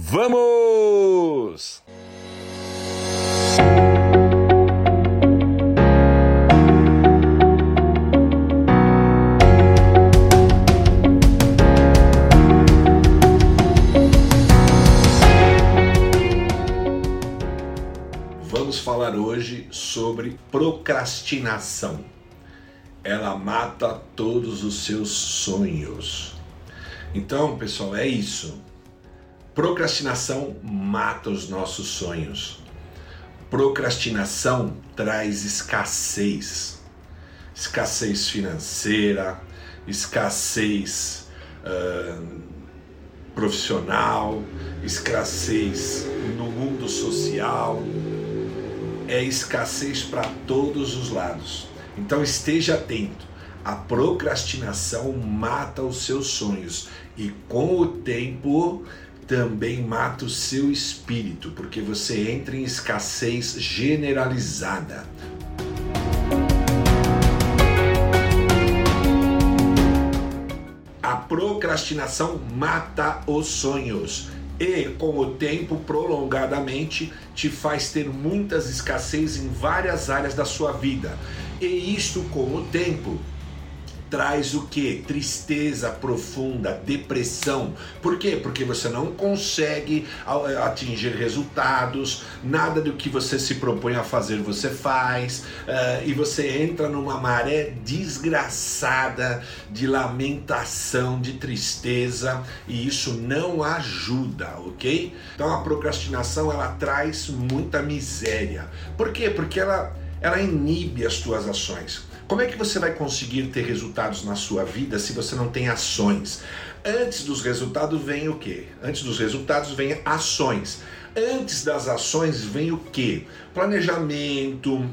Vamos! Vamos falar hoje sobre procrastinação. Ela mata todos os seus sonhos. Então, pessoal, é isso. Procrastinação mata os nossos sonhos. Procrastinação traz escassez. Escassez financeira, escassez uh, profissional, escassez no mundo social. É escassez para todos os lados. Então esteja atento. A procrastinação mata os seus sonhos e com o tempo também mata o seu espírito, porque você entra em escassez generalizada. A procrastinação mata os sonhos e, com o tempo, prolongadamente, te faz ter muitas escassez em várias áreas da sua vida. E isto, com o tempo, traz o que? Tristeza profunda, depressão. Por quê? Porque você não consegue atingir resultados, nada do que você se propõe a fazer você faz, uh, e você entra numa maré desgraçada de lamentação, de tristeza, e isso não ajuda, ok? Então a procrastinação ela traz muita miséria. Por quê? Porque ela, ela inibe as tuas ações. Como é que você vai conseguir ter resultados na sua vida se você não tem ações? Antes dos resultados vem o quê? Antes dos resultados vem ações. Antes das ações vem o quê? Planejamento,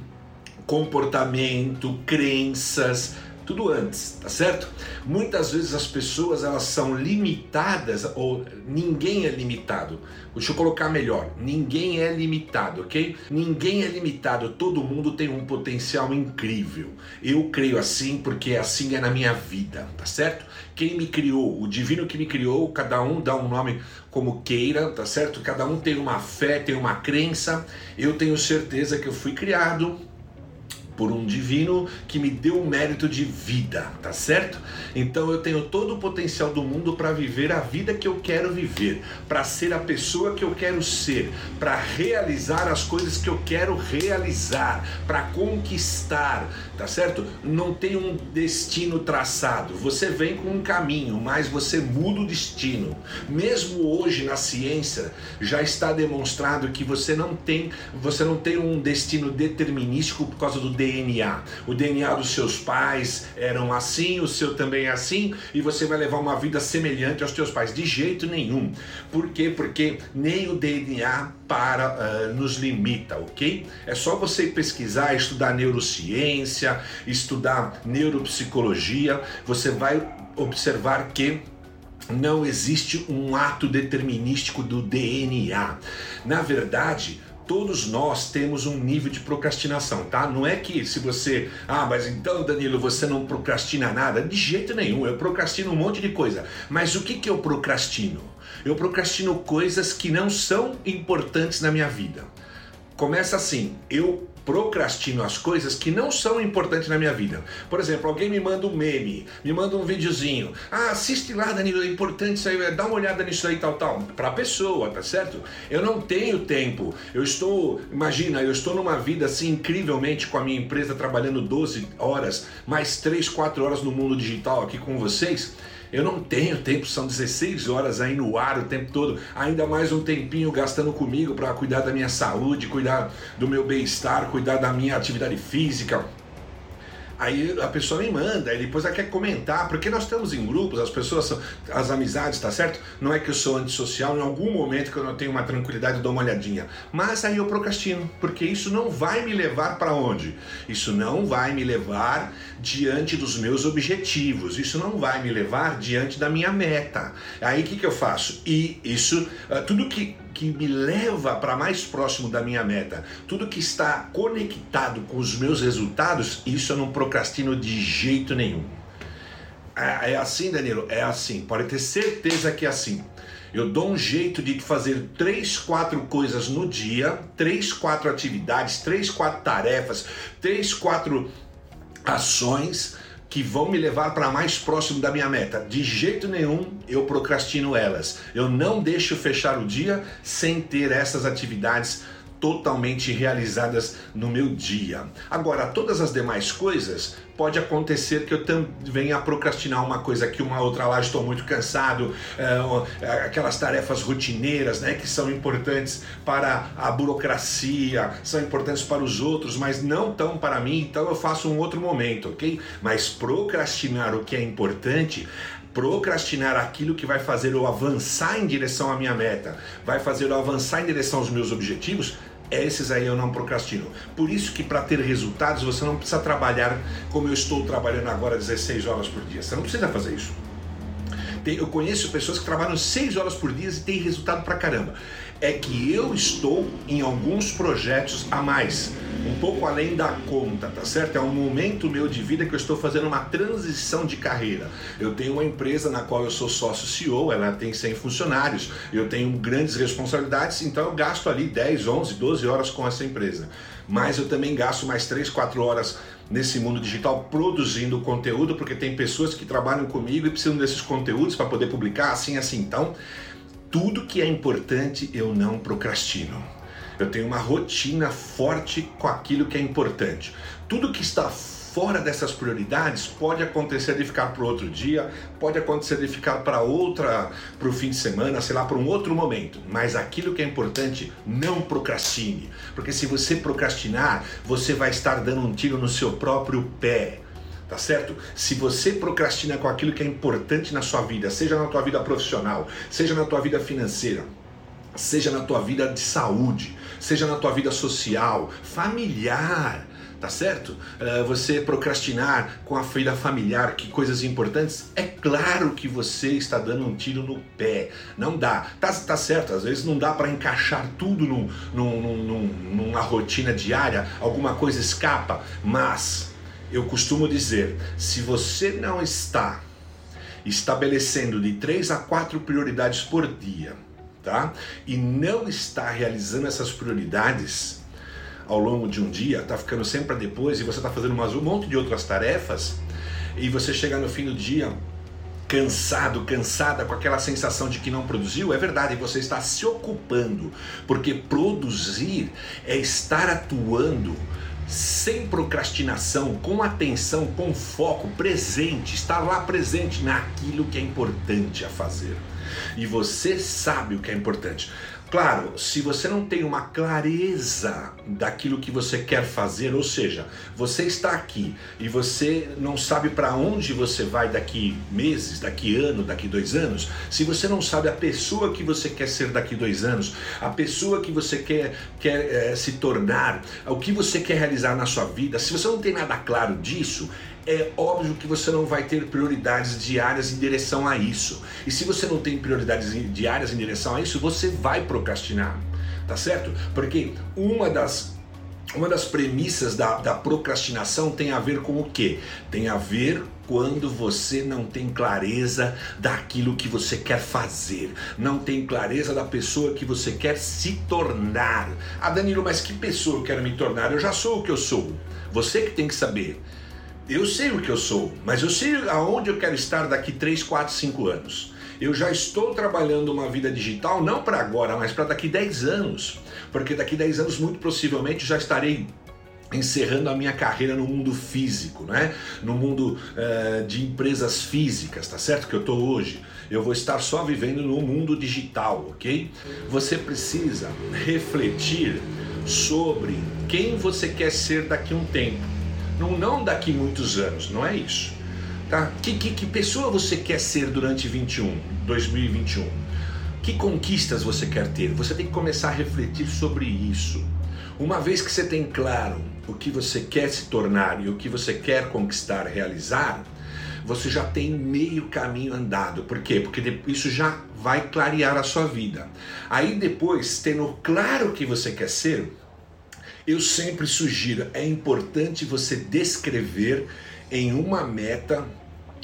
comportamento, crenças, tudo antes, tá certo? Muitas vezes as pessoas elas são limitadas ou ninguém é limitado. Deixa eu colocar melhor, ninguém é limitado, ok? Ninguém é limitado, todo mundo tem um potencial incrível. Eu creio assim porque assim é na minha vida, tá certo? Quem me criou, o divino que me criou, cada um dá um nome como queira, tá certo? Cada um tem uma fé, tem uma crença. Eu tenho certeza que eu fui criado por um divino que me deu o mérito de vida, tá certo? Então eu tenho todo o potencial do mundo para viver a vida que eu quero viver, para ser a pessoa que eu quero ser, para realizar as coisas que eu quero realizar, para conquistar, tá certo? Não tem um destino traçado. Você vem com um caminho, mas você muda o destino. Mesmo hoje na ciência já está demonstrado que você não tem, você não tem um destino determinístico por causa do DNA. O DNA dos seus pais eram assim, o seu também é assim, e você vai levar uma vida semelhante aos seus pais. De jeito nenhum. Por quê? Porque nem o DNA para uh, nos limita, ok? É só você pesquisar, estudar neurociência, estudar neuropsicologia, você vai observar que não existe um ato determinístico do DNA. Na verdade, todos nós temos um nível de procrastinação, tá? Não é que se você, ah, mas então Danilo, você não procrastina nada, de jeito nenhum. Eu procrastino um monte de coisa. Mas o que que eu procrastino? Eu procrastino coisas que não são importantes na minha vida. Começa assim, eu procrastino as coisas que não são importantes na minha vida. Por exemplo, alguém me manda um meme, me manda um videozinho. Ah, assiste lá, Danilo, é importante isso aí, dá uma olhada nisso aí, tal, tal. Para a pessoa, tá certo? Eu não tenho tempo. Eu estou, imagina, eu estou numa vida assim incrivelmente com a minha empresa trabalhando 12 horas, mais 3, 4 horas no mundo digital aqui com vocês. Eu não tenho tempo, são 16 horas aí no ar o tempo todo, ainda mais um tempinho gastando comigo para cuidar da minha saúde, cuidar do meu bem-estar, cuidar da minha atividade física, Aí a pessoa me manda, aí depois ela quer comentar, porque nós estamos em grupos, as pessoas são, as amizades, tá certo? Não é que eu sou antissocial, em algum momento que eu não tenho uma tranquilidade, eu dou uma olhadinha. Mas aí eu procrastino, porque isso não vai me levar para onde? Isso não vai me levar diante dos meus objetivos, isso não vai me levar diante da minha meta. Aí o que, que eu faço? E isso, ah, tudo que que me leva para mais próximo da minha meta, tudo que está conectado com os meus resultados, isso eu não procrastino de jeito nenhum. É, é assim, Danilo? É assim. Pode ter certeza que é assim. Eu dou um jeito de fazer três, quatro coisas no dia, três, quatro atividades, três, quatro tarefas, três, quatro ações que vão me levar para mais próximo da minha meta. De jeito nenhum eu procrastino elas. Eu não deixo fechar o dia sem ter essas atividades totalmente realizadas no meu dia. Agora, todas as demais coisas, pode acontecer que eu venha procrastinar uma coisa aqui, uma outra lá, estou muito cansado, é, aquelas tarefas rotineiras, né, que são importantes para a burocracia, são importantes para os outros, mas não tão para mim, então eu faço um outro momento, ok? Mas procrastinar o que é importante procrastinar aquilo que vai fazer eu avançar em direção à minha meta, vai fazer eu avançar em direção aos meus objetivos, esses aí eu não procrastino. Por isso que para ter resultados você não precisa trabalhar como eu estou trabalhando agora 16 horas por dia. Você não precisa fazer isso. Eu conheço pessoas que trabalham 6 horas por dia e têm resultado pra caramba é que eu estou em alguns projetos a mais, um pouco além da conta, tá certo? É um momento meu de vida que eu estou fazendo uma transição de carreira. Eu tenho uma empresa na qual eu sou sócio CEO, ela tem 100 funcionários, eu tenho grandes responsabilidades, então eu gasto ali 10, 11, 12 horas com essa empresa. Mas eu também gasto mais 3, 4 horas nesse mundo digital produzindo conteúdo, porque tem pessoas que trabalham comigo e precisam desses conteúdos para poder publicar, assim, assim. Então, tudo que é importante eu não procrastino. Eu tenho uma rotina forte com aquilo que é importante. Tudo que está fora dessas prioridades pode acontecer de ficar para outro dia, pode acontecer de ficar para outra, para o fim de semana, sei lá, para um outro momento. Mas aquilo que é importante, não procrastine, porque se você procrastinar, você vai estar dando um tiro no seu próprio pé tá certo? Se você procrastina com aquilo que é importante na sua vida, seja na tua vida profissional, seja na tua vida financeira, seja na tua vida de saúde, seja na tua vida social, familiar, tá certo? Uh, você procrastinar com a vida familiar, que coisas importantes, é claro que você está dando um tiro no pé. Não dá. Tá, tá certo, às vezes não dá para encaixar tudo num, num, num, numa rotina diária, alguma coisa escapa, mas eu costumo dizer, se você não está estabelecendo de três a quatro prioridades por dia, tá? E não está realizando essas prioridades ao longo de um dia, tá ficando sempre para depois e você está fazendo mais um monte de outras tarefas e você chega no fim do dia cansado, cansada, com aquela sensação de que não produziu, é verdade, você está se ocupando, porque produzir é estar atuando sem procrastinação, com atenção, com foco, presente, estar lá presente naquilo que é importante a fazer. E você sabe o que é importante. Claro, se você não tem uma clareza daquilo que você quer fazer, ou seja, você está aqui e você não sabe para onde você vai daqui meses, daqui ano, daqui dois anos, se você não sabe a pessoa que você quer ser daqui dois anos, a pessoa que você quer, quer é, se tornar, o que você quer realizar na sua vida, se você não tem nada claro disso, é óbvio que você não vai ter prioridades diárias em direção a isso. E se você não tem prioridades diárias em direção a isso, você vai procrastinar, tá certo? Porque uma das uma das premissas da, da procrastinação tem a ver com o que? Tem a ver quando você não tem clareza daquilo que você quer fazer, não tem clareza da pessoa que você quer se tornar. Ah, Danilo, mas que pessoa eu quero me tornar? Eu já sou o que eu sou. Você que tem que saber. Eu sei o que eu sou, mas eu sei aonde eu quero estar daqui 3, 4, 5 anos. Eu já estou trabalhando uma vida digital não para agora, mas para daqui 10 anos. Porque daqui 10 anos, muito possivelmente, já estarei encerrando a minha carreira no mundo físico, né? no mundo uh, de empresas físicas, tá certo? Que eu estou hoje. Eu vou estar só vivendo no mundo digital, ok? Você precisa refletir sobre quem você quer ser daqui a um tempo não, não daqui muitos anos, não é isso. Tá? Que, que, que pessoa você quer ser durante 21, 2021? Que conquistas você quer ter? Você tem que começar a refletir sobre isso. Uma vez que você tem claro o que você quer se tornar e o que você quer conquistar, realizar, você já tem meio caminho andado. Por quê? Porque isso já vai clarear a sua vida. Aí depois, tendo claro o que você quer ser, eu sempre sugiro, é importante você descrever em uma meta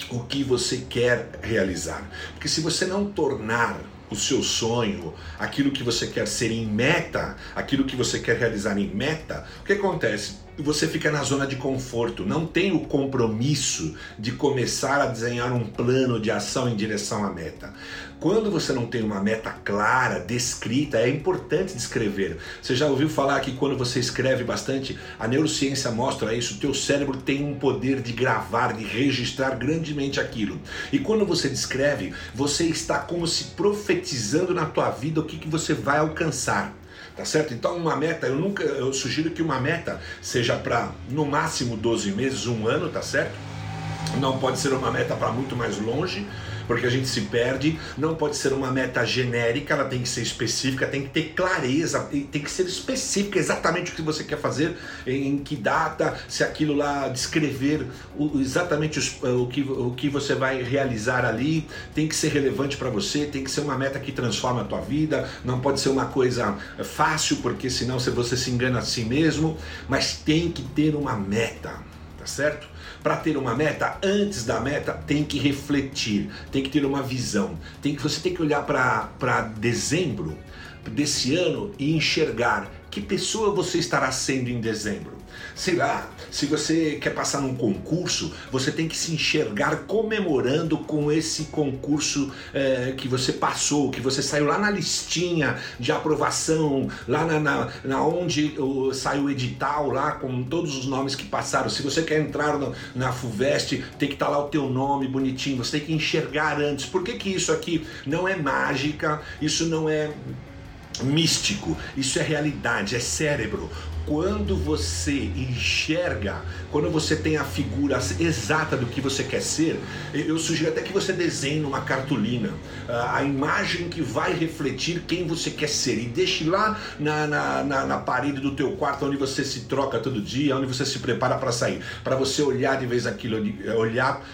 o que você quer realizar. Porque se você não tornar o seu sonho, aquilo que você quer ser em meta, aquilo que você quer realizar em meta, o que acontece? Você fica na zona de conforto, não tem o compromisso de começar a desenhar um plano de ação em direção à meta. Quando você não tem uma meta clara, descrita, é importante descrever. Você já ouviu falar que quando você escreve bastante, a neurociência mostra isso, o teu cérebro tem um poder de gravar, de registrar grandemente aquilo. E quando você descreve, você está como se profetizando na tua vida o que, que você vai alcançar tá certo? Então uma meta, eu nunca, eu sugiro que uma meta seja para no máximo 12 meses, um ano, tá certo? Não pode ser uma meta para muito mais longe, porque a gente se perde. Não pode ser uma meta genérica, ela tem que ser específica, tem que ter clareza, tem que ser específica exatamente o que você quer fazer, em que data, se aquilo lá descrever exatamente os, o, que, o que você vai realizar ali, tem que ser relevante para você, tem que ser uma meta que transforma a tua vida, não pode ser uma coisa fácil, porque senão você se engana a si mesmo, mas tem que ter uma meta, tá certo? Para ter uma meta, antes da meta, tem que refletir, tem que ter uma visão. Tem que, você tem que olhar para dezembro desse ano e enxergar que pessoa você estará sendo em dezembro. Sei lá, se você quer passar num concurso, você tem que se enxergar comemorando com esse concurso é, que você passou, que você saiu lá na listinha de aprovação, lá na, na, na onde saiu o edital, lá com todos os nomes que passaram. Se você quer entrar no, na FUVEST, tem que estar tá lá o teu nome bonitinho, você tem que enxergar antes. Por que, que isso aqui não é mágica, isso não é místico, isso é realidade, é cérebro quando você enxerga, quando você tem a figura exata do que você quer ser, eu sugiro até que você desenhe uma cartolina a imagem que vai refletir quem você quer ser e deixe lá na, na, na, na parede do teu quarto onde você se troca todo dia, onde você se prepara para sair, para você olhar de vez aquilo, olhar,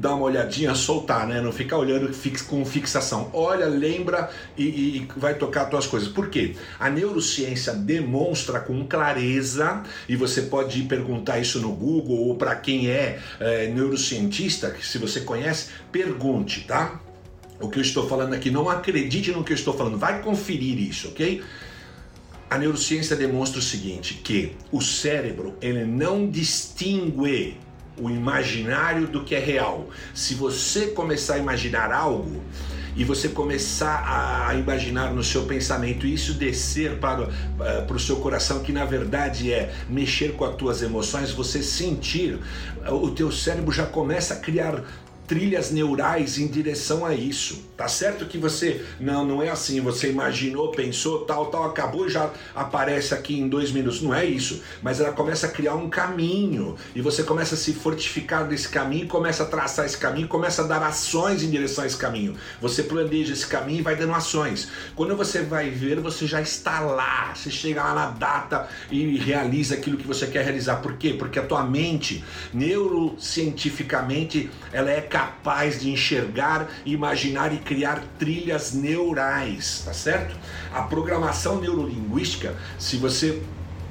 dar uma olhadinha, soltar, né? Não ficar olhando com fixação. Olha, lembra e, e vai tocar as tuas coisas. Por quê? A neurociência demonstra com clareza clareza, e você pode perguntar isso no Google ou para quem é, é neurocientista, que se você conhece, pergunte, tá? O que eu estou falando aqui, não acredite no que eu estou falando, vai conferir isso, ok? A neurociência demonstra o seguinte, que o cérebro ele não distingue o imaginário do que é real. Se você começar a imaginar algo, e você começar a imaginar no seu pensamento isso descer para, uh, para o seu coração, que na verdade é mexer com as tuas emoções, você sentir, o teu cérebro já começa a criar trilhas neurais em direção a isso. Tá certo que você não não é assim, você imaginou, pensou, tal, tal, acabou já aparece aqui em dois minutos. Não é isso, mas ela começa a criar um caminho e você começa a se fortificar desse caminho, começa a traçar esse caminho, começa a dar ações em direção a esse caminho. Você planeja esse caminho e vai dando ações. Quando você vai ver, você já está lá, você chega lá na data e realiza aquilo que você quer realizar. Por quê? Porque a tua mente, neurocientificamente, ela é capaz de enxergar, imaginar e criar trilhas neurais, tá certo? A programação neurolinguística, se você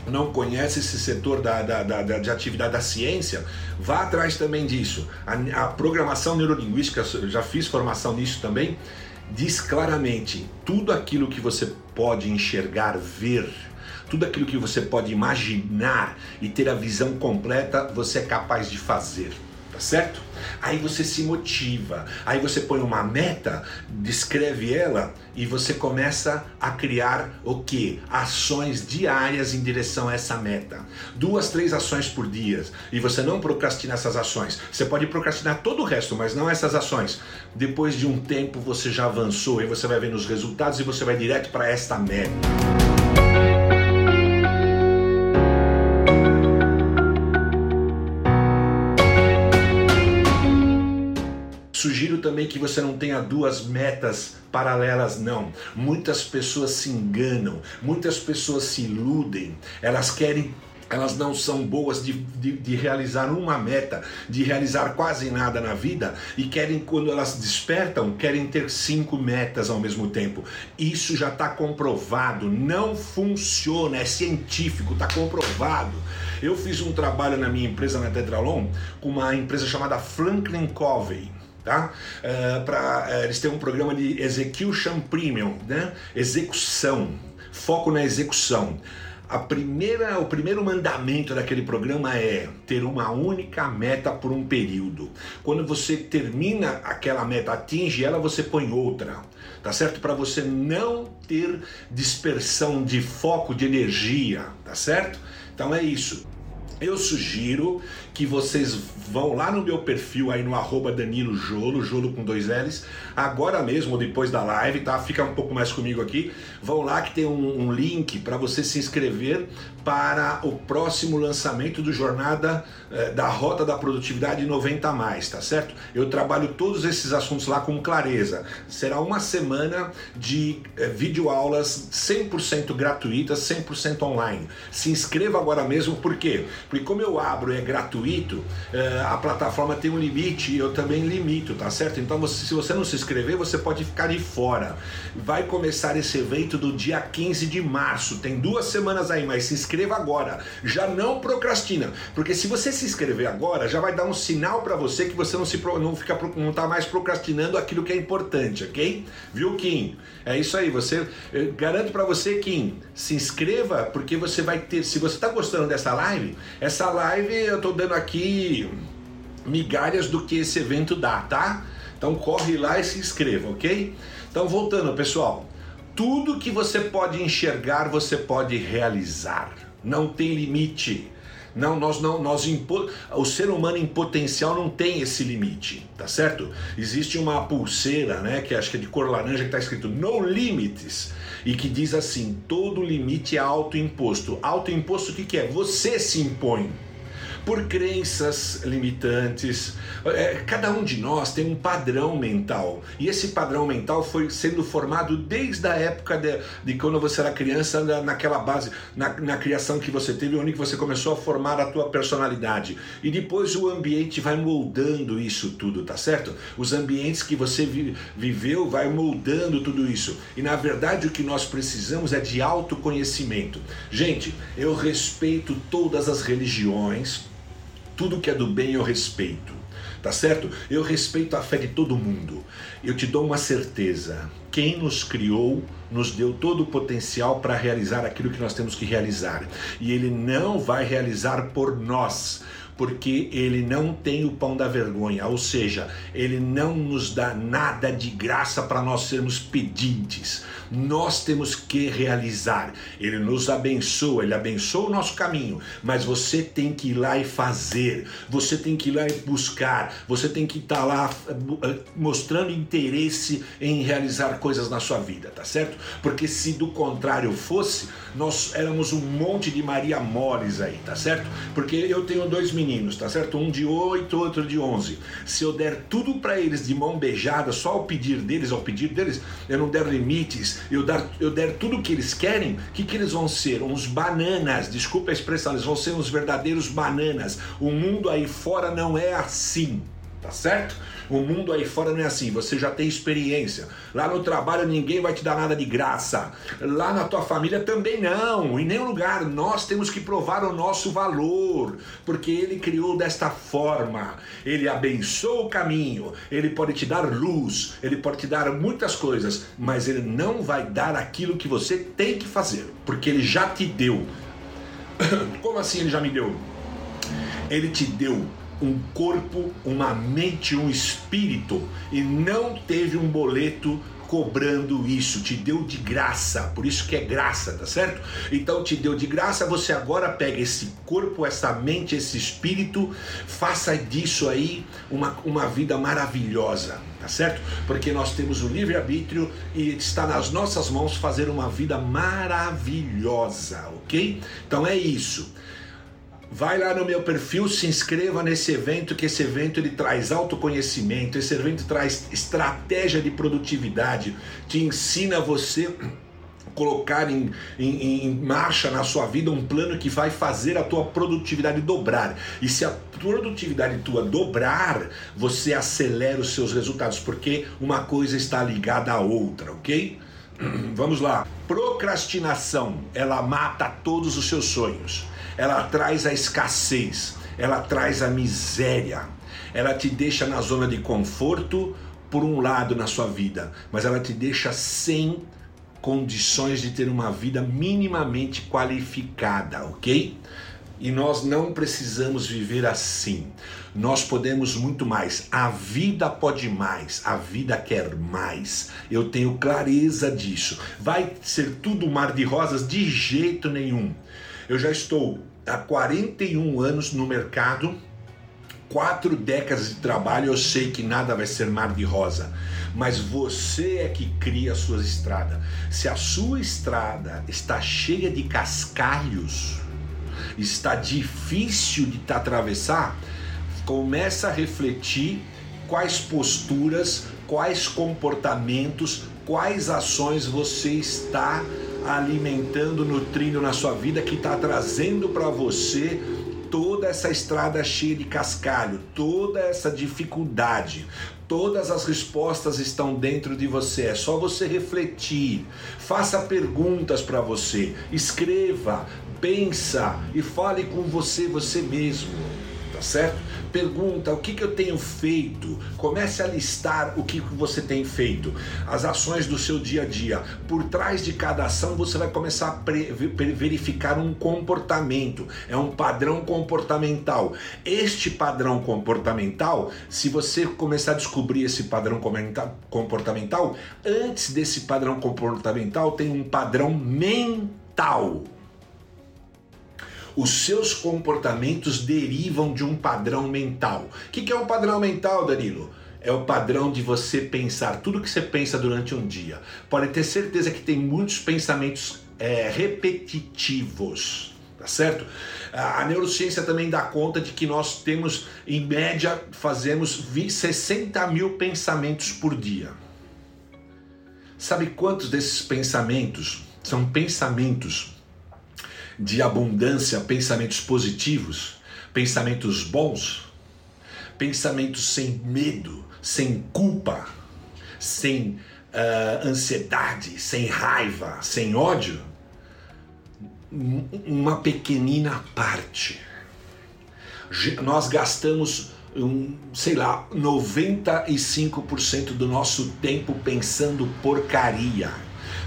não conhece esse setor da, da, da, de atividade da ciência, vá atrás também disso. A, a programação neurolinguística, eu já fiz formação nisso também, diz claramente tudo aquilo que você pode enxergar, ver, tudo aquilo que você pode imaginar e ter a visão completa, você é capaz de fazer tá certo? Aí você se motiva, aí você põe uma meta, descreve ela e você começa a criar o que? Ações diárias em direção a essa meta. Duas, três ações por dia e você não procrastina essas ações. Você pode procrastinar todo o resto, mas não essas ações. Depois de um tempo você já avançou e você vai vendo os resultados e você vai direto para esta meta. Também que você não tenha duas metas paralelas, não. Muitas pessoas se enganam, muitas pessoas se iludem, elas querem elas não são boas de, de, de, realizar uma meta, de realizar quase nada na vida e querem, quando elas despertam, querem ter cinco metas ao mesmo tempo. Isso já está comprovado, não funciona, é científico, está comprovado. Eu fiz um trabalho na minha empresa na Tetralon com uma empresa chamada Franklin Covey tá? Uh, pra, uh, eles têm um programa de Execution Premium, né? Execução, foco na execução. A primeira, o primeiro mandamento daquele programa é ter uma única meta por um período. Quando você termina aquela meta, atinge ela, você põe outra, tá certo? Para você não ter dispersão de foco de energia, tá certo? Então é isso. Eu sugiro que vocês vão lá no meu perfil aí no arroba Danilo Jolo, Jolo com dois L's, agora mesmo, depois da live, tá? Fica um pouco mais comigo aqui. Vão lá que tem um, um link para você se inscrever para o próximo lançamento do Jornada eh, da Rota da Produtividade 90 mais, tá certo? Eu trabalho todos esses assuntos lá com clareza. Será uma semana de eh, videoaulas 100% gratuitas, 100% online. Se inscreva agora mesmo, por quê? Porque como eu abro é gratuito, eh, a plataforma tem um limite e eu também limito, tá certo? Então você, se você não se inscrever, você pode ficar de fora. Vai começar esse evento do dia 15 de março, tem duas semanas aí, mas se inscreva inscreva agora. Já não procrastina, porque se você se inscrever agora, já vai dar um sinal para você que você não se não fica não tá mais procrastinando aquilo que é importante, ok? Viu, Kim? É isso aí. Você eu garanto para você, Kim, se inscreva porque você vai ter. Se você está gostando dessa live, essa live eu tô dando aqui migalhas do que esse evento dá, tá? Então corre lá e se inscreva, ok? Então voltando, pessoal. Tudo que você pode enxergar, você pode realizar não tem limite. Não, nós não, nós impo... o ser humano em potencial não tem esse limite, tá certo? Existe uma pulseira, né, que acho que é de cor laranja que está escrito No Limites e que diz assim: todo limite é autoimposto. Autoimposto o que, que é? Você se impõe por crenças limitantes. É, cada um de nós tem um padrão mental e esse padrão mental foi sendo formado desde a época de, de quando você era criança, naquela base, na, na, criação que você teve, onde você começou a formar a tua personalidade. E depois o ambiente vai moldando isso tudo, tá certo? Os ambientes que você vi, viveu vai moldando tudo isso. E na verdade o que nós precisamos é de autoconhecimento. Gente, eu respeito todas as religiões tudo que é do bem eu respeito, tá certo? Eu respeito a fé de todo mundo. Eu te dou uma certeza: quem nos criou nos deu todo o potencial para realizar aquilo que nós temos que realizar. E Ele não vai realizar por nós porque ele não tem o pão da vergonha, ou seja, ele não nos dá nada de graça para nós sermos pedintes. Nós temos que realizar. Ele nos abençoa, ele abençoa o nosso caminho, mas você tem que ir lá e fazer. Você tem que ir lá e buscar. Você tem que estar tá lá eh, mostrando interesse em realizar coisas na sua vida, tá certo? Porque se do contrário fosse, nós éramos um monte de Maria Mores aí, tá certo? Porque eu tenho dois meninos meninos, tá certo? Um de 8, outro de 11. Se eu der tudo para eles de mão beijada, só ao pedir deles, ao pedir deles, eu não der limites, eu, dar, eu der tudo que eles querem, o que, que eles vão ser? Uns bananas, desculpa a expressão, eles vão ser uns verdadeiros bananas. O mundo aí fora não é assim tá certo? O mundo aí fora não é assim, você já tem experiência. Lá no trabalho ninguém vai te dar nada de graça. Lá na tua família também não, em nenhum lugar. Nós temos que provar o nosso valor, porque ele criou desta forma. Ele abençoa o caminho, ele pode te dar luz, ele pode te dar muitas coisas, mas ele não vai dar aquilo que você tem que fazer, porque ele já te deu. Como assim ele já me deu? Ele te deu um corpo, uma mente, um espírito e não teve um boleto cobrando isso, te deu de graça, por isso que é graça, tá certo? Então te deu de graça, você agora pega esse corpo, essa mente, esse espírito, faça disso aí uma, uma vida maravilhosa, tá certo? Porque nós temos o livre-arbítrio e está nas nossas mãos fazer uma vida maravilhosa, ok? Então é isso. Vai lá no meu perfil, se inscreva nesse evento, que esse evento ele traz autoconhecimento, esse evento traz estratégia de produtividade, te ensina você colocar em, em, em, marcha na sua vida um plano que vai fazer a tua produtividade dobrar. E se a produtividade tua dobrar, você acelera os seus resultados, porque uma coisa está ligada à outra, ok? Vamos lá. Procrastinação, ela mata todos os seus sonhos ela traz a escassez, ela traz a miséria, ela te deixa na zona de conforto por um lado na sua vida, mas ela te deixa sem condições de ter uma vida minimamente qualificada, ok? E nós não precisamos viver assim. Nós podemos muito mais. A vida pode mais. A vida quer mais. Eu tenho clareza disso. Vai ser tudo mar de rosas? De jeito nenhum. Eu já estou há 41 anos no mercado, quatro décadas de trabalho. Eu sei que nada vai ser mar de rosa mas você é que cria as suas estradas. Se a sua estrada está cheia de cascalhos, está difícil de atravessar, começa a refletir quais posturas, quais comportamentos, quais ações você está alimentando, nutrindo na sua vida que está trazendo para você toda essa estrada cheia de cascalho, toda essa dificuldade. Todas as respostas estão dentro de você, é só você refletir. Faça perguntas para você, escreva, pensa e fale com você, você mesmo, tá certo? Pergunta o que, que eu tenho feito, comece a listar o que, que você tem feito, as ações do seu dia a dia. Por trás de cada ação você vai começar a verificar um comportamento, é um padrão comportamental. Este padrão comportamental, se você começar a descobrir esse padrão comportamental, antes desse padrão comportamental tem um padrão mental os seus comportamentos derivam de um padrão mental. O que é um padrão mental, Danilo? É o padrão de você pensar tudo que você pensa durante um dia. Pode ter certeza que tem muitos pensamentos é, repetitivos tá certo? A neurociência também dá conta de que nós temos, em média, fazemos 60 mil pensamentos por dia. Sabe quantos desses pensamentos são pensamentos de abundância, pensamentos positivos, pensamentos bons, pensamentos sem medo, sem culpa, sem uh, ansiedade, sem raiva, sem ódio, uma pequenina parte. Nós gastamos, um, sei lá, 95% do nosso tempo pensando porcaria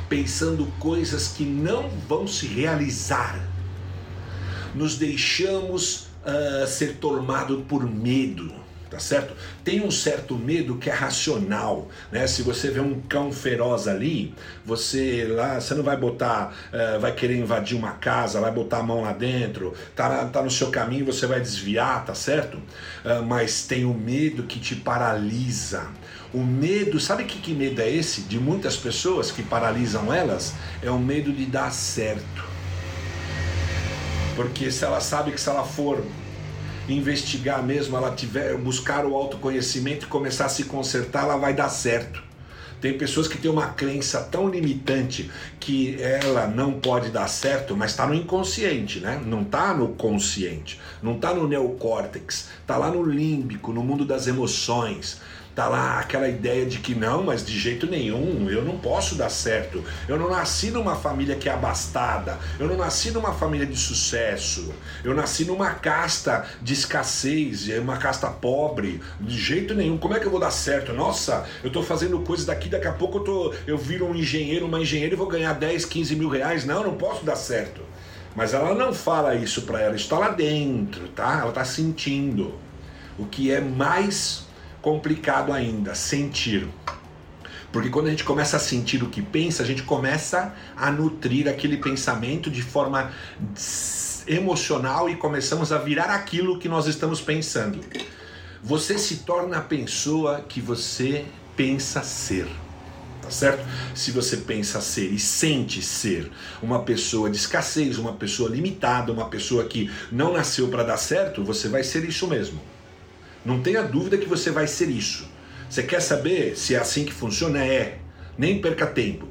pensando coisas que não vão se realizar. Nos deixamos uh, ser tomados por medo, tá certo? Tem um certo medo que é racional, né? Se você vê um cão feroz ali, você lá, você não vai botar, uh, vai querer invadir uma casa, vai botar a mão lá dentro, tá, tá no seu caminho, você vai desviar, tá certo? Uh, mas tem o medo que te paralisa. O medo, sabe que, que medo é esse? De muitas pessoas que paralisam elas, é o medo de dar certo. Porque se ela sabe que se ela for investigar mesmo, ela tiver buscar o autoconhecimento e começar a se consertar, ela vai dar certo. Tem pessoas que têm uma crença tão limitante que ela não pode dar certo, mas está no inconsciente, né? Não está no consciente, não está no neocórtex, está lá no límbico, no mundo das emoções tá lá aquela ideia de que não, mas de jeito nenhum, eu não posso dar certo. Eu não nasci numa família que é abastada, eu não nasci numa família de sucesso, eu nasci numa casta de escassez, é uma casta pobre, de jeito nenhum. Como é que eu vou dar certo? Nossa, eu tô fazendo coisas daqui, daqui a pouco eu, tô, eu viro um engenheiro, uma engenheira e vou ganhar 10, 15 mil reais. Não, eu não posso dar certo. Mas ela não fala isso para ela, está lá dentro, tá? Ela tá sentindo. O que é mais complicado ainda, sentir. Porque quando a gente começa a sentir o que pensa, a gente começa a nutrir aquele pensamento de forma emocional e começamos a virar aquilo que nós estamos pensando. Você se torna a pessoa que você pensa ser. Tá certo? Se você pensa ser e sente ser uma pessoa de escassez, uma pessoa limitada, uma pessoa que não nasceu para dar certo, você vai ser isso mesmo. Não tenha dúvida que você vai ser isso. Você quer saber se é assim que funciona? É. Nem perca tempo.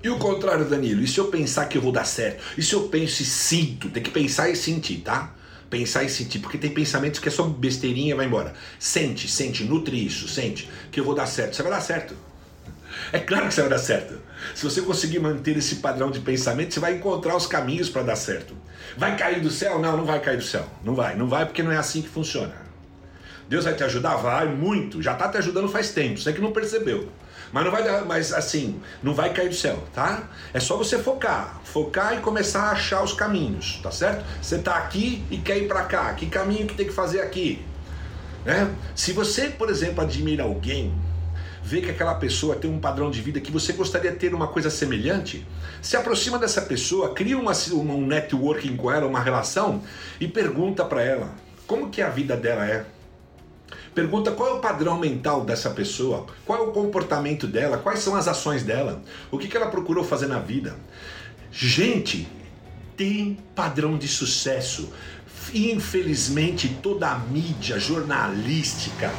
E o contrário, Danilo? E se eu pensar que eu vou dar certo? E se eu penso e sinto? Tem que pensar e sentir, tá? Pensar e sentir, porque tem pensamentos que é só besteirinha e vai embora. Sente, sente, nutre isso, sente que eu vou dar certo. Você vai dar certo. É claro que você vai dar certo. Se você conseguir manter esse padrão de pensamento, você vai encontrar os caminhos para dar certo. Vai cair do céu? Não, não vai cair do céu. Não vai, não vai porque não é assim que funciona. Deus vai te ajudar? Vai muito. Já está te ajudando faz tempo. Você que não percebeu. Mas não vai dar, mas assim, não vai cair do céu, tá? É só você focar, focar e começar a achar os caminhos, tá certo? Você tá aqui e quer ir para cá. Que caminho que tem que fazer aqui? Né? Se você, por exemplo, admira alguém, vê que aquela pessoa tem um padrão de vida que você gostaria de ter uma coisa semelhante, se aproxima dessa pessoa, cria uma, um networking com ela, uma relação e pergunta para ela como que a vida dela é. Pergunta qual é o padrão mental dessa pessoa, qual é o comportamento dela, quais são as ações dela, o que, que ela procurou fazer na vida. Gente, tem padrão de sucesso. Infelizmente, toda a mídia jornalística,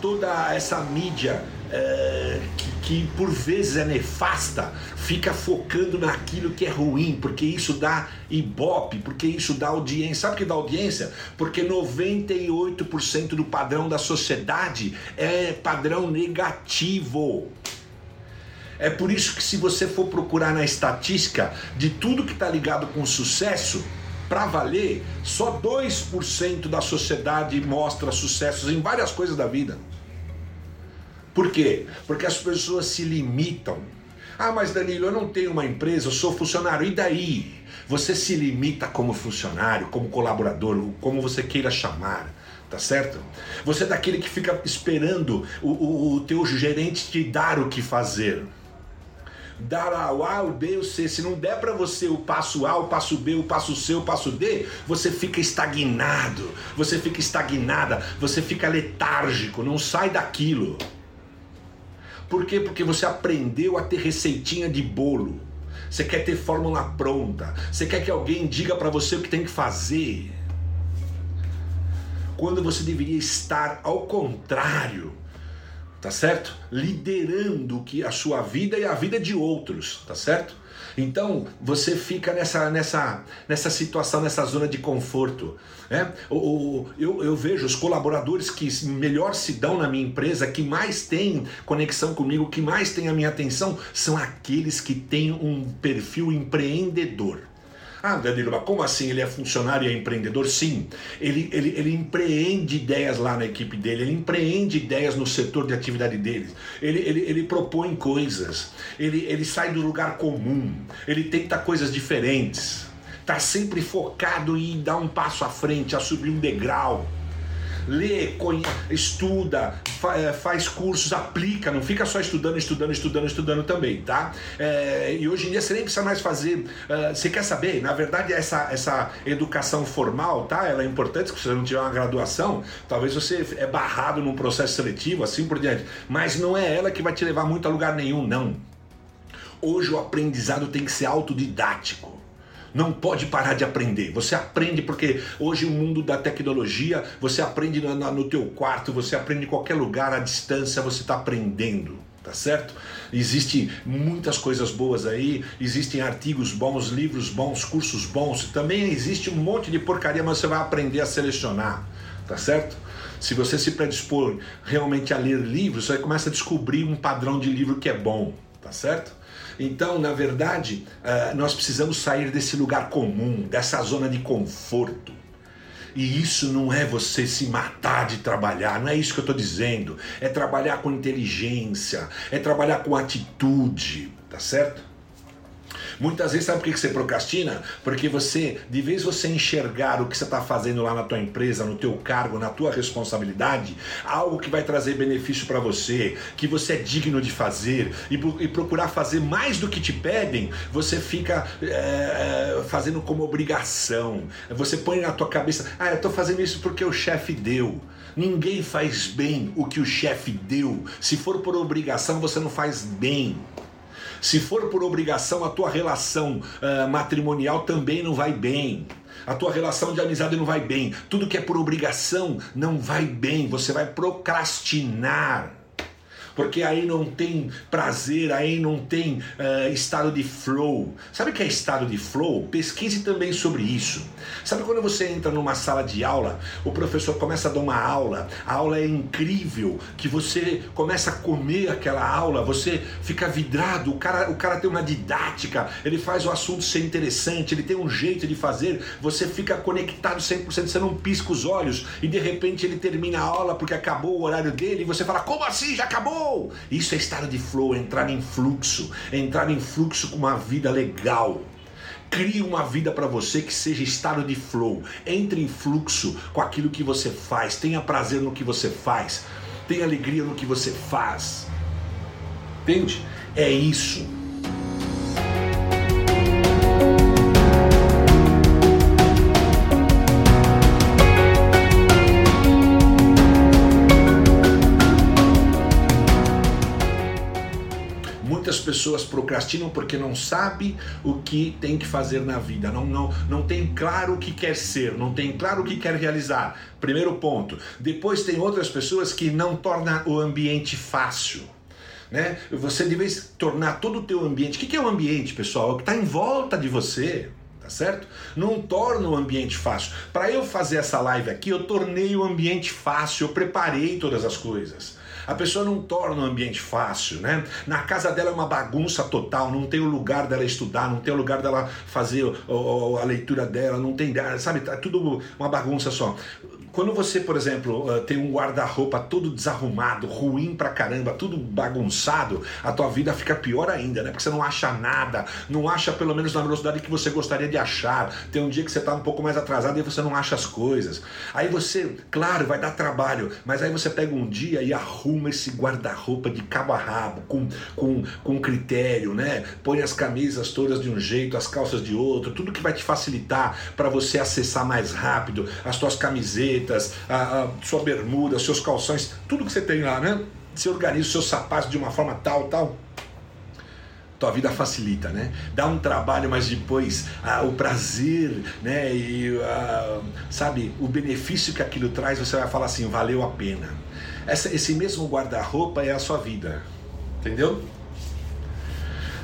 toda essa mídia é, que, que, por vezes é nefasta, fica focando naquilo que é ruim, porque isso dá ibope, porque isso dá audiência. Sabe o que dá audiência? Porque 98% do padrão da sociedade é padrão negativo. É por isso que se você for procurar na estatística de tudo que está ligado com sucesso, para valer, só 2% da sociedade mostra sucessos em várias coisas da vida. Por quê? Porque as pessoas se limitam. Ah, mas Danilo, eu não tenho uma empresa, eu sou funcionário. E daí? Você se limita como funcionário, como colaborador, como você queira chamar tá certo? Você é daquele que fica esperando o, o, o, teu gerente te dar o que fazer. Dar a, o A, o B, o C. Se não der para você o passo A, o passo B, o passo C, o passo D, você fica estagnado, você fica estagnada, você fica letárgico, não sai daquilo. Por quê? Porque você aprendeu a ter receitinha de bolo. Você quer ter fórmula pronta. Você quer que alguém diga para você o que tem que fazer. Quando você deveria estar ao contrário, tá certo? Liderando que a sua vida e a vida de outros, tá certo? Então você fica nessa, nessa, nessa situação, nessa zona de conforto. Né? O, eu, eu vejo os colaboradores que melhor se dão na minha empresa, que mais têm conexão comigo, que mais têm a minha atenção, são aqueles que têm um perfil empreendedor. Ah, Danilo, mas como assim? Ele é funcionário e é empreendedor? Sim, ele, ele, ele empreende ideias lá na equipe dele, ele empreende ideias no setor de atividade dele, ele, ele, ele propõe coisas, ele, ele sai do lugar comum, ele tenta coisas diferentes, está sempre focado em dar um passo à frente, a subir um degrau lê, estuda, é, faz cursos, aplica, não fica só estudando, estudando, estudando, estudando também, tá? É, e hoje em dia você nem precisa mais fazer. Uh, você quer saber? Na verdade, essa, essa educação formal, tá? Ela é importante, se você não tiver uma graduação, talvez você é barrado num processo seletivo, assim por diante. Mas não é ela que vai te levar muito a lugar nenhum, não. Hoje o aprendizado tem que ser autodidático. Não pode parar de aprender. Você aprende porque hoje o mundo da tecnologia, você aprende no, no teu quarto, você aprende em qualquer lugar, à distância, você está aprendendo tá certo? Existem muitas coisas boas aí, existem artigos bons, livros bons, cursos bons, também existe um monte de porcaria, mas você vai aprender a selecionar, tá certo? Se você se predispor realmente a ler livros, você começa a descobrir um padrão de livro que é bom, tá certo? Então, na verdade, uh, nós precisamos sair desse lugar comum, dessa zona de conforto. E isso não é você se matar de trabalhar, não é isso que eu estou dizendo. É trabalhar com inteligência, é trabalhar com atitude, tá certo? Muitas vezes sabe por que você procrastina? Porque você, de vez você enxergar o que você está fazendo lá na tua empresa, no teu cargo, na tua responsabilidade, algo que vai trazer benefício para você, que você é digno de fazer e, e, procurar fazer mais do que te pedem, você fica é, fazendo como obrigação. Você põe na tua cabeça, ah, eu estou fazendo isso porque o chefe deu. Ninguém faz bem o que o chefe deu. Se for por obrigação, você não faz bem. Se for por obrigação, a tua relação uh, matrimonial também não vai bem. A tua relação de amizade não vai bem. Tudo que é por obrigação não vai bem. Você vai procrastinar. Porque aí não tem prazer, aí não tem uh, estado de flow. Sabe o que é estado de flow? Pesquise também sobre isso. Sabe quando você entra numa sala de aula, o professor começa a dar uma aula, a aula é incrível, que você começa a comer aquela aula, você fica vidrado, o cara, o cara tem uma didática, ele faz o assunto ser interessante, ele tem um jeito de fazer, você fica conectado 100%, você não pisca os olhos e de repente ele termina a aula porque acabou o horário dele e você fala: Como assim? Já acabou? Isso é estado de flow, entrar em fluxo, entrar em fluxo com uma vida legal. Crie uma vida para você que seja estado de flow. Entre em fluxo com aquilo que você faz. Tenha prazer no que você faz. Tenha alegria no que você faz. Entende? É isso. Pessoas procrastinam porque não sabe o que tem que fazer na vida, não, não, não tem claro o que quer ser, não tem claro o que quer realizar. Primeiro ponto. Depois tem outras pessoas que não tornam o ambiente fácil. Né? Você deve tornar todo o teu ambiente. O que é o ambiente, pessoal? É o que está em volta de você tá certo? Não torna o ambiente fácil. Para eu fazer essa live aqui, eu tornei o ambiente fácil, eu preparei todas as coisas. A pessoa não torna o ambiente fácil, né? Na casa dela é uma bagunça total, não tem o lugar dela estudar, não tem o lugar dela fazer a leitura dela, não tem, sabe, tá tudo uma bagunça só. Quando você, por exemplo, tem um guarda-roupa todo desarrumado, ruim pra caramba, tudo bagunçado, a tua vida fica pior ainda, né? Porque você não acha nada, não acha pelo menos na velocidade que você gostaria de achar. Tem um dia que você tá um pouco mais atrasado e você não acha as coisas. Aí você, claro, vai dar trabalho, mas aí você pega um dia e arruma esse guarda-roupa de cabo a rabo, com, com, com critério, né? Põe as camisas todas de um jeito, as calças de outro, tudo que vai te facilitar para você acessar mais rápido as tuas camisetas, a, a sua bermuda, seus calções, tudo que você tem lá, né? Você organiza os seus sapatos de uma forma tal, tal tua vida facilita, né? Dá um trabalho, mas depois ah, o prazer, né? E ah, sabe, o benefício que aquilo traz, você vai falar assim, valeu a pena. Essa, esse mesmo guarda-roupa é a sua vida, entendeu?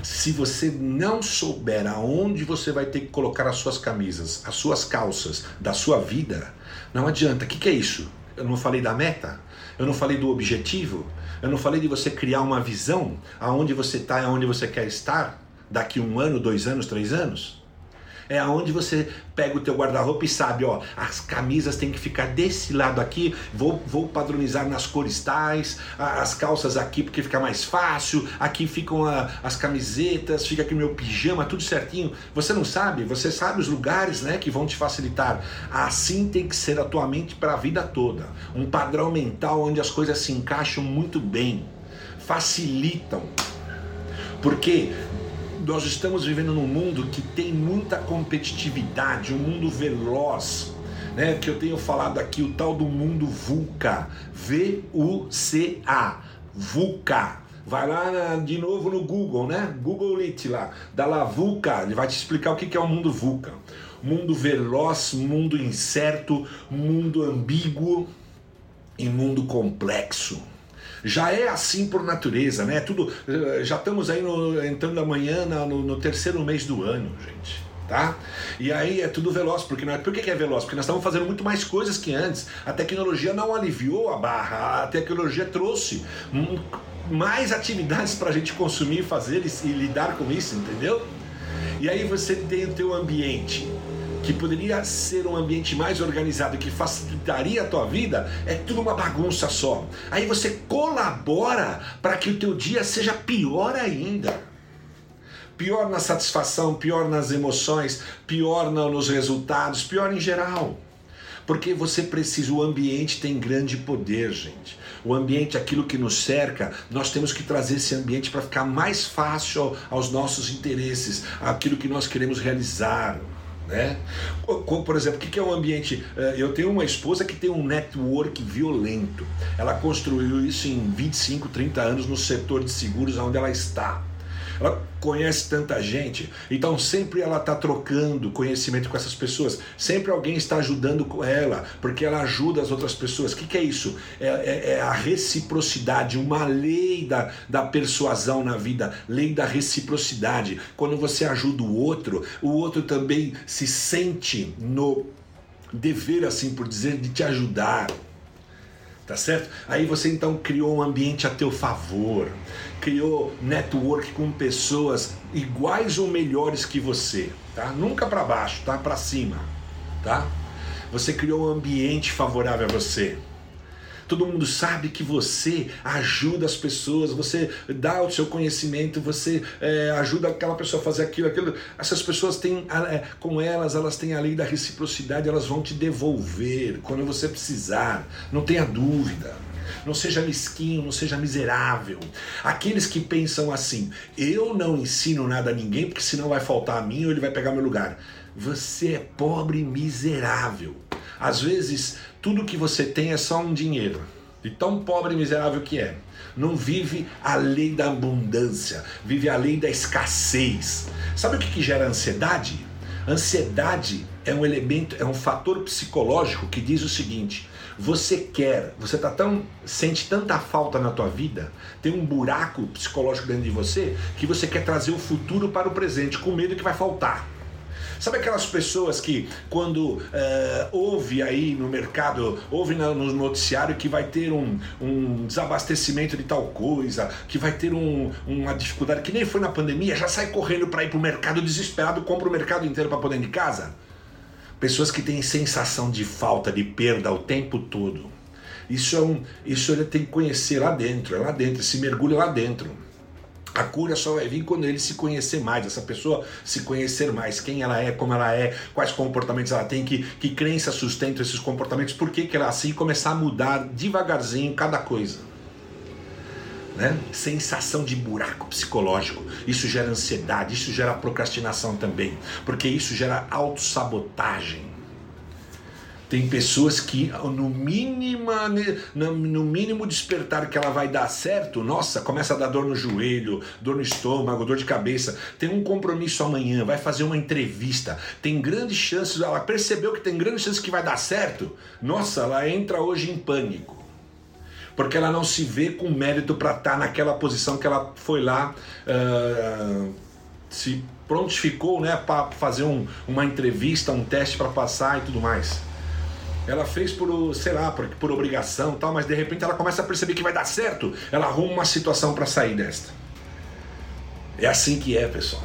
Se você não souber aonde você vai ter que colocar as suas camisas, as suas calças da sua vida, não adianta. O que, que é isso? Eu não falei da meta? Eu não falei do objetivo? Eu não falei de você criar uma visão aonde você está e aonde você quer estar daqui um ano, dois anos, três anos? É aonde você pega o teu guarda-roupa e sabe, ó, as camisas têm que ficar desse lado aqui, vou, vou padronizar nas cores tais, as calças aqui porque fica mais fácil, aqui ficam a, as camisetas, fica aqui meu pijama, tudo certinho. Você não sabe, você sabe os lugares, né, que vão te facilitar. Assim tem que ser a tua mente para a vida toda. Um padrão mental onde as coisas se encaixam muito bem, facilitam. Porque nós estamos vivendo num mundo que tem muita competitividade, um mundo veloz, né? Que eu tenho falado aqui, o tal do mundo VUCA, V-U-C-A, VUCA. Vai lá de novo no Google, né? Google It lá, da lá VUCA, ele vai te explicar o que é o mundo VUCA. Mundo veloz, mundo incerto, mundo ambíguo e mundo complexo já é assim por natureza, né? Tudo, eh, já estamos aí no, entrando amanhã no, no terceiro mês do ano, gente tá? E aí é tudo veloz, porque não é, por que é veloz? Porque nós estamos fazendo muito mais coisas que antes. A tecnologia não aliviou a barra, a tecnologia trouxe mais atividades para a gente consumir, fazer e, e lidar com isso, entendeu? E aí você tem o teu ambiente que poderia ser um ambiente mais organizado, que facilitaria a tua vida, é tudo uma bagunça só. Aí você colabora para que o teu dia seja pior ainda. Pior na satisfação, pior nas emoções, pior nos resultados, pior em geral. Porque você precisa, o ambiente tem grande poder, gente. O ambiente, aquilo que nos cerca, nós temos que trazer esse ambiente para ficar mais fácil aos nossos interesses, aquilo que nós queremos realizar. Né? Por exemplo, o que é um ambiente? Eh, eu tenho uma esposa que tem um network violento. Ela construiu isso em 25, 30 anos no setor de seguros onde ela está. Ela conhece tanta gente, então sempre ela está trocando conhecimento com essas pessoas, sempre alguém está ajudando com ela, porque ela ajuda as outras pessoas. O que, que é isso? É, é, é, a reciprocidade, uma lei da, da persuasão na vida, lei da reciprocidade. Quando você ajuda o outro, o outro também se sente no dever, assim por dizer, de te ajudar tá certo? Aí você então criou um ambiente a teu favor, criou network com pessoas iguais ou melhores que você, tá? Nunca para baixo, tá? Para cima, tá? Você criou um ambiente favorável a você. Todo mundo sabe que você ajuda as pessoas, você dá o seu conhecimento, você é, ajuda aquela pessoa a fazer aquilo, aquilo. Essas pessoas têm, é, com elas, elas têm a lei da reciprocidade, elas vão te devolver quando você precisar. Não tenha dúvida. Não seja mesquinho, não seja miserável. Aqueles que pensam assim, eu não ensino nada a ninguém porque senão vai faltar a mim ou ele vai pegar meu lugar. Você é pobre e miserável. Às vezes, tudo que você tem é só um dinheiro. E tão pobre e miserável que é. Não vive a lei da abundância, vive a lei da escassez. Sabe o que, que gera ansiedade? Ansiedade é um elemento, é um fator psicológico que diz o seguinte: você quer, você tá tão sente tanta falta na tua vida, tem um buraco psicológico dentro de você que você quer trazer o futuro para o presente com medo que vai faltar. Sabe aquelas pessoas que, quando uh, ouve aí no mercado, ouve no noticiário que vai ter um, um desabastecimento de tal coisa, que vai ter um, uma dificuldade, que nem foi na pandemia, já sai correndo para ir para o mercado desesperado, compra o mercado inteiro para poder ir de casa? Pessoas que têm sensação de falta, de perda o tempo todo. Isso é um, isso ele tem que conhecer lá dentro, é lá dentro, se mergulha lá dentro. A cura só vai vir quando ele se conhecer mais, essa pessoa se conhecer mais, quem ela é, como ela é, quais comportamentos ela tem, que, que crença sustenta esses comportamentos, por que, que ela assim, começar a mudar devagarzinho cada coisa. Né? Sensação de buraco psicológico, isso gera ansiedade, isso gera procrastinação também, porque isso gera autossabotagem. Tem pessoas que no mínimo, no mínimo despertar que ela vai dar certo, nossa, começa a dar dor no joelho, dor no estômago, dor de cabeça. Tem um compromisso amanhã, vai fazer uma entrevista. Tem grandes chances, ela percebeu que tem grandes chances que vai dar certo. Nossa, ela entra hoje em pânico. Porque ela não se vê com mérito para estar tá naquela posição que ela foi lá, uh, se prontificou né, para fazer um, uma entrevista, um teste para passar e tudo mais ela fez por, sei lá, por, por obrigação tal, mas de repente ela começa a perceber que vai dar certo, ela arruma uma situação para sair desta. É assim que é, pessoal.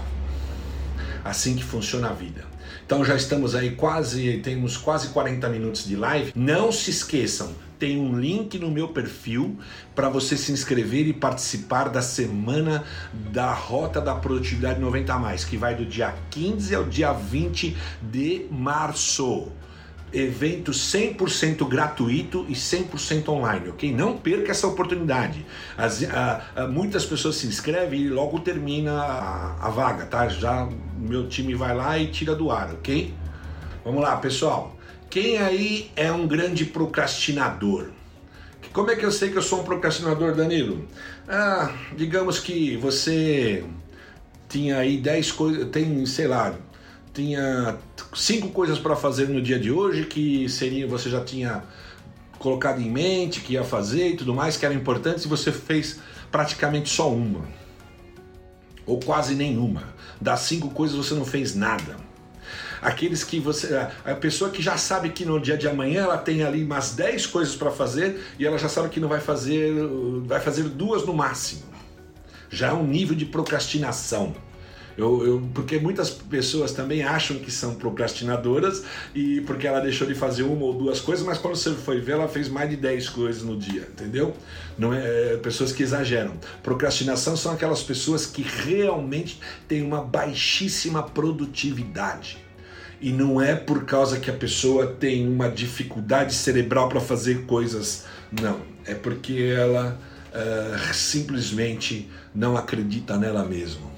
Assim que funciona a vida. Então já estamos aí quase, temos quase 40 minutos de live. Não se esqueçam, tem um link no meu perfil para você se inscrever e participar da semana da Rota da Produtividade 90 mais, que vai do dia 15 ao dia 20 de março evento 100% gratuito e 100% online, ok? Não perca essa oportunidade. As, muitas pessoas se inscrevem e logo termina a, a vaga, tá? Já meu time vai lá e tira do ar, ok? Vamos lá, pessoal. Quem aí é um grande procrastinador? Como é que eu sei que eu sou um procrastinador, Danilo? Ah, digamos que você tinha aí 10 coisas, tem, sei lá, tinha cinco coisas para fazer no dia de hoje que seria você já tinha colocado em mente que ia fazer e tudo mais que eram importantes e você fez praticamente só uma ou quase nenhuma das cinco coisas você não fez nada aqueles que você a pessoa que já sabe que no dia de amanhã ela tem ali umas 10 coisas para fazer e ela já sabe que não vai fazer vai fazer duas no máximo já é um nível de procrastinação eu, eu, porque muitas pessoas também acham que são procrastinadoras e porque ela deixou de fazer uma ou duas coisas, mas quando você foi ver, ela fez mais de 10 coisas no dia, entendeu? Não é, é pessoas que exageram. Procrastinação são aquelas pessoas que realmente têm uma baixíssima produtividade. E não é por causa que a pessoa tem uma dificuldade cerebral para fazer coisas, não. É porque ela uh, simplesmente não acredita nela mesma.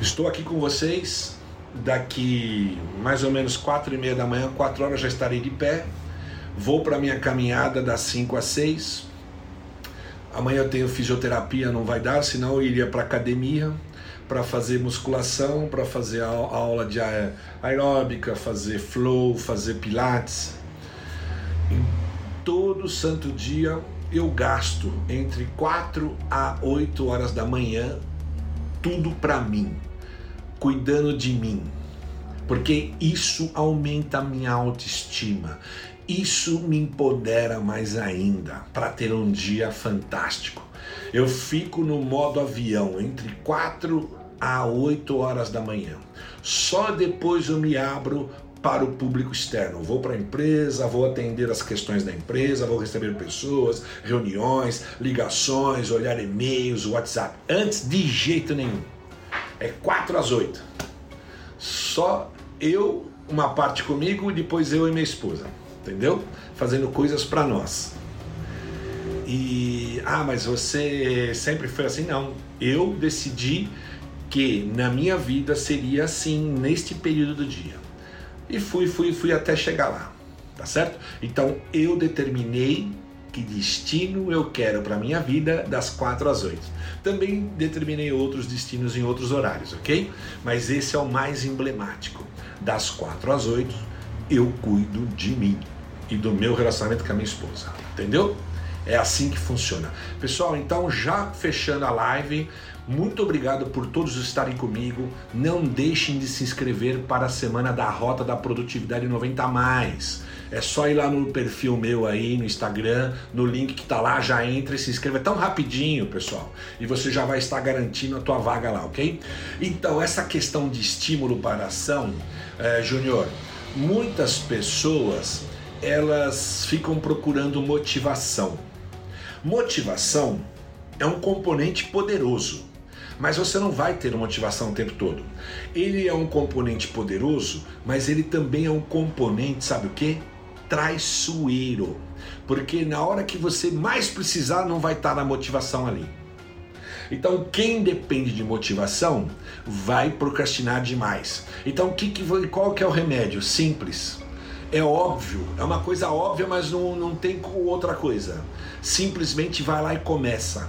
Estou aqui com vocês. Daqui mais ou menos quatro e meia da manhã, quatro horas já estarei de pé. Vou para minha caminhada das 5 às 6. Amanhã eu tenho fisioterapia, não vai dar, senão eu iria para academia. Para fazer musculação, para fazer a aula de aeróbica, fazer flow, fazer pilates. Todo santo dia eu gasto entre 4 a 8 horas da manhã tudo para mim, cuidando de mim. Porque isso aumenta a minha autoestima. Isso me empodera mais ainda para ter um dia fantástico. Eu fico no modo avião entre 4 a 8 horas da manhã. Só depois eu me abro para o público externo. Vou para a empresa, vou atender as questões da empresa, vou receber pessoas, reuniões, ligações, olhar e-mails, WhatsApp. Antes, de jeito nenhum. É 4 às 8. Só eu, uma parte comigo depois eu e minha esposa. Entendeu? Fazendo coisas para nós. E, ah, mas você sempre foi assim? Não. Eu decidi que na minha vida seria assim neste período do dia. E fui, fui, fui até chegar lá, tá certo? Então eu determinei que destino eu quero para minha vida das 4 às 8. Também determinei outros destinos em outros horários, ok? Mas esse é o mais emblemático. Das 4 às 8 eu cuido de mim e do meu relacionamento com a minha esposa, entendeu? É assim que funciona. Pessoal, então já fechando a live, muito obrigado por todos estarem comigo. Não deixem de se inscrever para a semana da Rota da Produtividade 90 mais. É só ir lá no perfil meu aí no Instagram, no link que tá lá, já entra e se inscreva. É tão rapidinho, pessoal. E você já vai estar garantindo a tua vaga lá, ok? Então, essa questão de estímulo para ação, é, Júnior, muitas pessoas elas ficam procurando motivação. Motivação é um componente poderoso mas você não vai ter motivação o tempo todo. Ele é um componente poderoso, mas ele também é um componente, sabe o que? Traiçoeiro. Porque na hora que você mais precisar, não vai estar a motivação ali. Então, quem depende de motivação vai procrastinar demais. Então, que que, qual que é o remédio? Simples. É óbvio, é uma coisa óbvia, mas não, não tem outra coisa. Simplesmente vai lá e começa.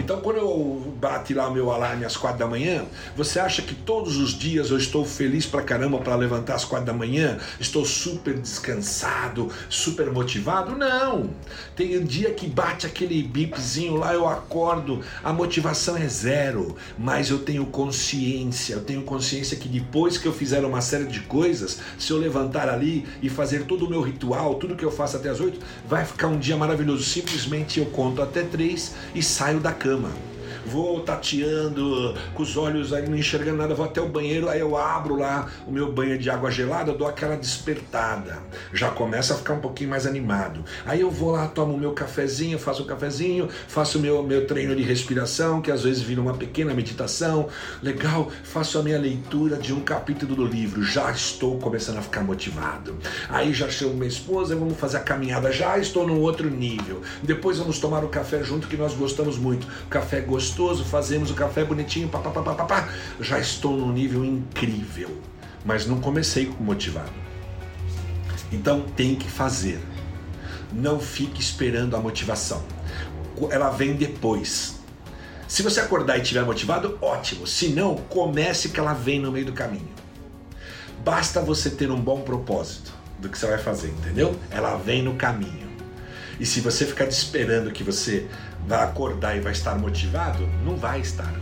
Então, quando eu bate lá meu alarme às quatro da manhã, você acha que todos os dias eu estou feliz pra caramba para levantar às quatro da manhã? Estou super descansado, super motivado? Não! Tem um dia que bate aquele bipzinho lá, eu acordo, a motivação é zero, mas eu tenho consciência, eu tenho consciência que depois que eu fizer uma série de coisas, se eu levantar ali e fazer todo o meu ritual, tudo que eu faço até as oito, vai ficar um dia maravilhoso. Simplesmente eu conto até três e saio da cama cama vou tateando, com os olhos aí não enxergando nada, vou até o banheiro, aí eu abro lá o meu banho de água gelada, dou aquela despertada, já começa a ficar um pouquinho mais animado. Aí eu vou lá, tomo o meu cafezinho, faço o um cafezinho, faço o meu, meu treino de respiração, que às vezes vira uma pequena meditação, legal, faço a minha leitura de um capítulo do livro, já estou começando a ficar motivado. Aí já chamo minha esposa, vamos fazer a caminhada, já estou num outro nível. Depois vamos tomar o café junto que nós gostamos muito. Café gostoso gostoso, fazemos o café bonitinho, papapá. Já estou num nível incrível, mas não comecei com motivado. Então tem que fazer. Não fique esperando a motivação. Ela vem depois. Se você acordar e estiver motivado, ótimo. Se não, comece que ela vem no meio do caminho. Basta você ter um bom propósito do que você vai fazer, entendeu? Ela vem no caminho. E se você ficar esperando que você vai acordar e vai estar motivado? Não vai estar.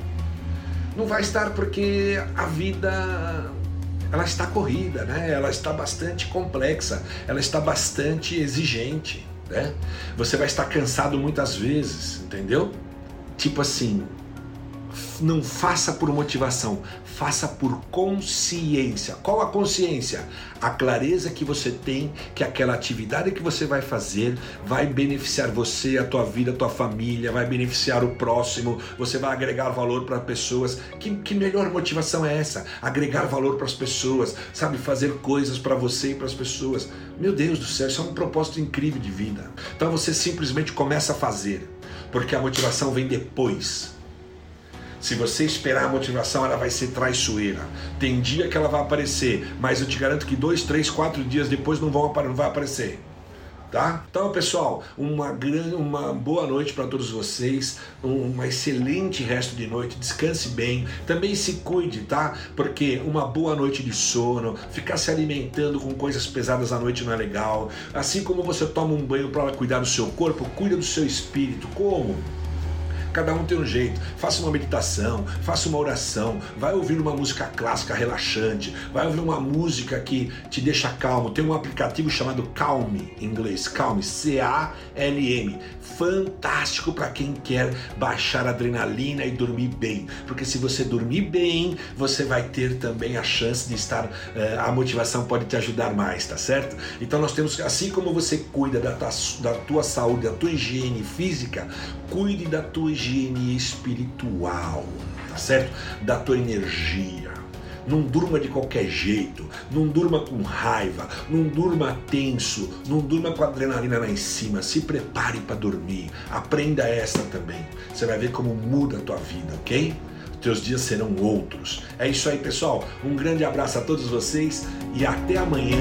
Não vai estar porque a vida ela está corrida, né? Ela está bastante complexa, ela está bastante exigente, né? Você vai estar cansado muitas vezes, entendeu? Tipo assim, não faça por motivação, faça por consciência. Qual a consciência? A clareza que você tem que aquela atividade que você vai fazer vai beneficiar você, a tua vida, a tua família, vai beneficiar o próximo, você vai agregar valor para pessoas. Que, que melhor motivação é essa? Agregar valor para as pessoas, sabe? Fazer coisas para você e para as pessoas. Meu Deus do céu, isso é um propósito incrível de vida. Então você simplesmente começa a fazer, porque a motivação vem depois. Se você esperar a motivação, ela vai ser traiçoeira. Tem dia que ela vai aparecer, mas eu te garanto que dois, três, quatro dias depois não, vão, não vai aparecer. tá? Então, pessoal, uma grande, uma boa noite para todos vocês, um excelente resto de noite, descanse bem, também se cuide, tá? Porque uma boa noite de sono, ficar se alimentando com coisas pesadas à noite não é legal. Assim como você toma um banho para cuidar do seu corpo, cuida do seu espírito. Como? Cada um tem um jeito. Faça uma meditação, faça uma oração, vai ouvir uma música clássica relaxante, vai ouvir uma música que te deixa calmo. Tem um aplicativo chamado Calm, em inglês, Calm, C-A-L-M. Fantástico para quem quer baixar adrenalina e dormir bem. Porque se você dormir bem, você vai ter também a chance de estar. Eh, a motivação pode te ajudar mais, tá certo? Então nós temos, assim como você cuida da da tua saúde, da tua higiene física, cuide da tua higiene espiritual, tá certo? Da tua energia. Não durma de qualquer jeito, não durma com raiva, não durma tenso, não durma com a adrenalina lá em cima. Se prepare para dormir. Aprenda essa também. Você vai ver como muda a tua vida, ok? Teus dias serão outros. É isso aí, pessoal. Um grande abraço a todos vocês e até amanhã